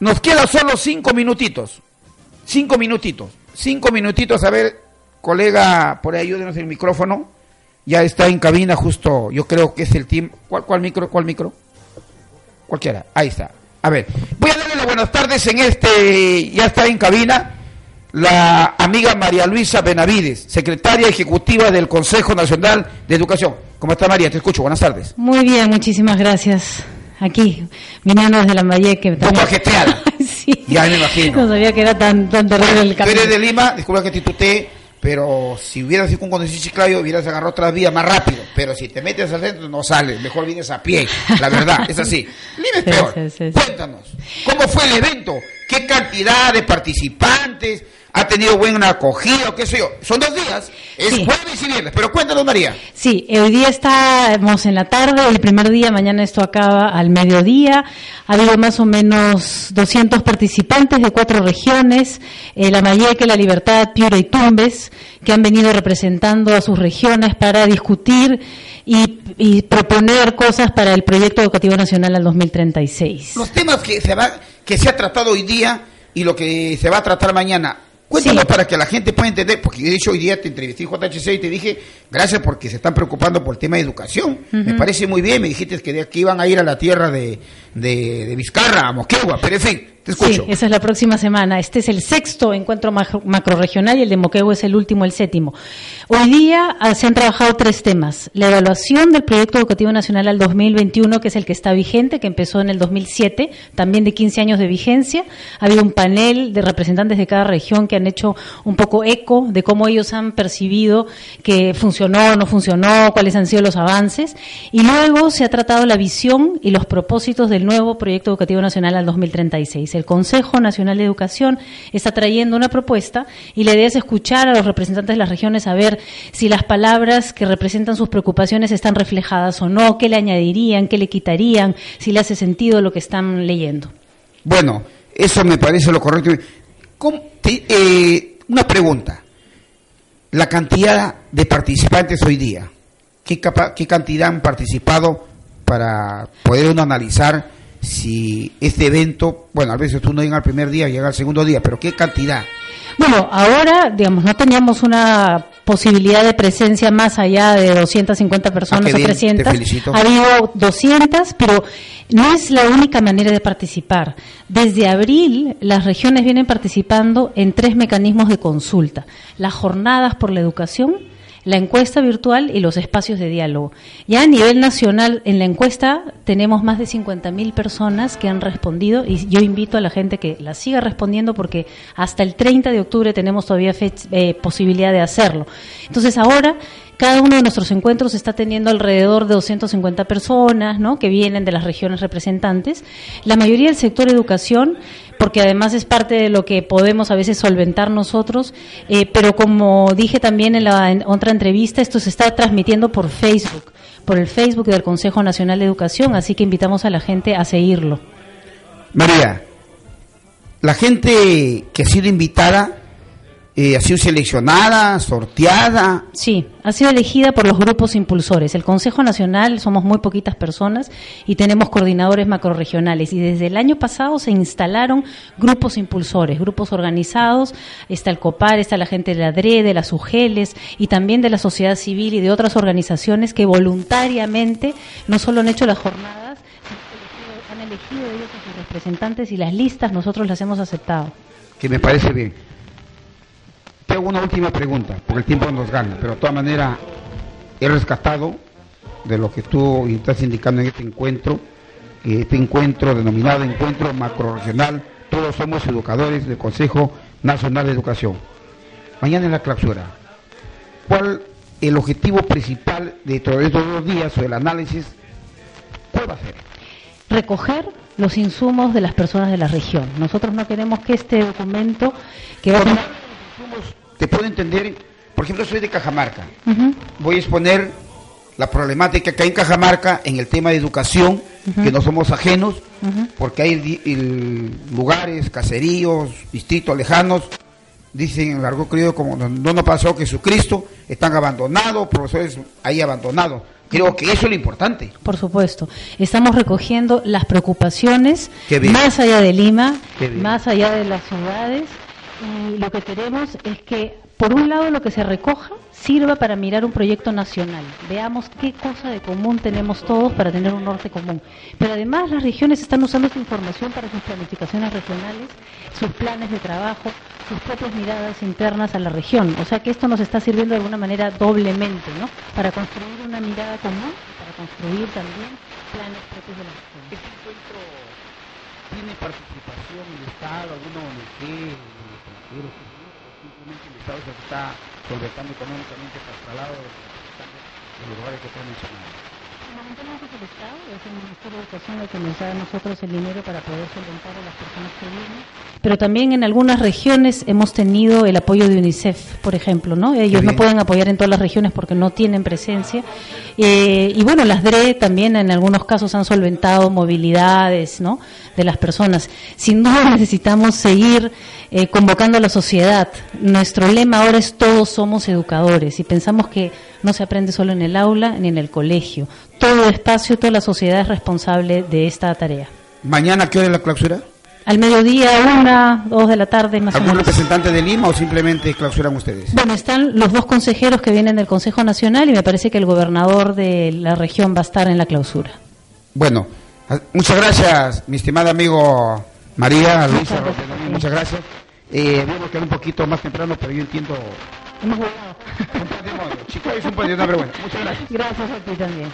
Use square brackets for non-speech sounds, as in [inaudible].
Nos queda solo cinco minutitos. Cinco minutitos. Cinco minutitos. A ver, colega, por ahí ayúdenos el micrófono. Ya está en cabina justo, yo creo que es el team. ¿Cuál, cuál micro? ¿Cuál micro? Cualquiera. Ahí está. A ver, voy a darle las buenas tardes en este, ya está en cabina, la amiga María Luisa Benavides, secretaria ejecutiva del Consejo Nacional de Educación. ¿Cómo está María? Te escucho. Buenas tardes. Muy bien, muchísimas gracias. Aquí, viniendo desde la Valleque. Un poco ajetreada. [laughs] sí. Ya me imagino. No sabía que era tan, tan terrible el Tú camino. eres de Lima, disculpa que te tutee, pero si hubieras sido un conductor Chiclayo, hubieras agarrado otra vía más rápido. Pero si te metes al centro, no sales. Mejor vienes a pie. La verdad, es así. Lima es [laughs] Sí, peor. sí, sí. Cuéntanos, ¿cómo fue el evento? ¿Qué cantidad de participantes? ¿Ha tenido buena acogida o qué sé yo? Son dos días, es Sí. jueves y viernes. Pero cuéntanos, María. Sí, hoy día estamos en la tarde, el primer día, mañana esto acaba al mediodía. Ha habido más o menos 200 participantes de cuatro regiones, eh, la Mayeque, La Libertad, Piura y Tumbes, que han venido representando a sus regiones para discutir y, y proponer cosas para el proyecto educativo nacional al 2036. Los temas que se, va, que se ha tratado hoy día y lo que se va a tratar mañana. Cuéntanos Sí. para que la gente pueda entender, porque de hecho hoy día te entrevisté en JHC y te dije, gracias porque se están preocupando por el tema de educación. Me parece muy bien, me dijiste que de aquí iban a ir a la tierra de, de, de Vizcarra, a Moquegua, pero en fin, Sí, esa es la próxima semana. Este es el sexto encuentro macro- macrorregional y el de Moquegua es el último, el séptimo. Hoy día ah, se han trabajado tres temas. La evaluación del Proyecto Educativo Nacional al 2021, que es el que está vigente, que empezó en el 2007, también de 15 años de vigencia. Ha habido un panel de representantes de cada región que han hecho un poco eco de cómo ellos han percibido que funcionó o no funcionó, cuáles han sido los avances. Y luego se ha tratado la visión y los propósitos del nuevo Proyecto Educativo Nacional al 2036. El Consejo Nacional de Educación está trayendo una propuesta y la idea es escuchar a los representantes de las regiones a ver si las palabras que representan sus preocupaciones están reflejadas o no, qué le añadirían, qué le quitarían, si le hace sentido lo que están leyendo. Bueno, eso me parece lo correcto. ¿Cómo te- eh, una pregunta. La cantidad de participantes hoy día. ¿Qué, ¿Qué cantidad han participado para poder uno analizar si este evento, bueno, a veces tú no llega al primer día, llega al segundo día, pero qué cantidad? Bueno, ahora, digamos, no teníamos una posibilidad de presencia más allá de 250 personas Ah, qué o bien, te 300. felicito. Ha habido 200, pero no es la única manera de participar. Desde abril, las regiones vienen participando en tres mecanismos de consulta. Las jornadas por la educación, la encuesta virtual y los espacios de diálogo. Ya a nivel nacional, en la encuesta tenemos más de 50.000 personas que han respondido y yo invito a la gente que la siga respondiendo porque hasta el 30 de octubre tenemos todavía eh, posibilidad de hacerlo. Entonces ahora cada uno de nuestros encuentros está teniendo alrededor de 250 personas, ¿no? Que vienen de las regiones representantes. La mayoría del sector educación, porque además es parte de lo que podemos a veces solventar nosotros, eh, pero como dije también en la en otra entrevista, esto se está transmitiendo por Facebook, por el Facebook del Consejo Nacional de Educación, así que invitamos a la gente a seguirlo. María, la gente que ha sido invitada eh, ha sido seleccionada, sorteada. Sí, ha sido elegida por los grupos impulsores. El Consejo Nacional somos muy poquitas personas y tenemos coordinadores macrorregionales. Y desde el año pasado se instalaron grupos impulsores, grupos organizados. Está el COPAR, está la gente de la DRE, de las UGELES y también de la sociedad civil y de otras organizaciones que voluntariamente no solo han hecho las jornadas, sino que han elegido ellos a sus representantes y las listas nosotros las hemos aceptado. que me parece bien. Te hago una última pregunta, porque el tiempo nos gana, pero de todas maneras he rescatado de lo que tú estás indicando en este encuentro, este encuentro denominado Encuentro Macroregional, todos somos educadores del Consejo Nacional de Educación. Mañana en la clausura, ¿cuál el objetivo principal de todos estos dos días o el análisis? ¿Cuál va a ser? recoger los insumos de las personas de la región. Nosotros no queremos que este documento que va a tener... insumos, Te puedo entender, por ejemplo, soy de Cajamarca. Ujú, voy a exponer la problemática que hay en Cajamarca en el tema de educación, que no somos ajenos, ujú. porque hay el- lugares, caseríos, distritos lejanos, dicen en largo creo como no nos pasó Jesucristo, están abandonados, profesores ahí abandonados. Creo que eso es lo importante. Por supuesto. Estamos recogiendo las preocupaciones más allá de Lima, más allá de las ciudades. Y lo que queremos es que, por un lado, lo que se recoja sirva para mirar un proyecto nacional. Veamos qué cosa de común tenemos todos para tener un norte común. Pero además las regiones están usando esta información para sus planificaciones regionales, sus planes de trabajo, sus propias miradas internas a la región. O sea que esto nos está sirviendo de alguna manera doblemente, ¿no? Para construir una mirada común y para construir también planes propios de la región. ¿Este encuentro tiene participación el Estado, alguna ONG, el simplemente el Estado se está solventando económicamente para el lado de los lugares que están mencionados? Fundamentalmente es el Estado, es el Ministerio de Educación el que nos da a nosotros el dinero para poder solventar a las personas que vienen. Pero también en algunas regiones hemos tenido el apoyo de UNICEF, por ejemplo, ¿no? Ellos no pueden apoyar en todas las regiones porque no tienen presencia. Eh, y bueno, las DRE también en algunos casos han solventado movilidades, ¿no? De las personas. Sin duda [laughs] necesitamos seguir eh, convocando a la sociedad. Nuestro lema ahora es todos somos educadores y pensamos que no se aprende solo en el aula ni en el colegio. Todo el espacio, toda la sociedad es responsable de esta tarea. ¿Mañana qué hora es la clausura? Al mediodía, una, dos de la tarde, más o menos. ¿Algún representante de Lima o simplemente clausuran ustedes? Bueno, están los dos consejeros que vienen del Consejo Nacional y me parece que el gobernador de la región va a estar en la clausura. Bueno, muchas gracias, mi estimada amigo María Luisa. Muchas gracias. Muchas gracias. Eh, bueno, quedar un poquito más temprano, pero yo entiendo Hemos jugado. Chicos, es un no, pero bueno. Muchas gracias. Gracias a ti también.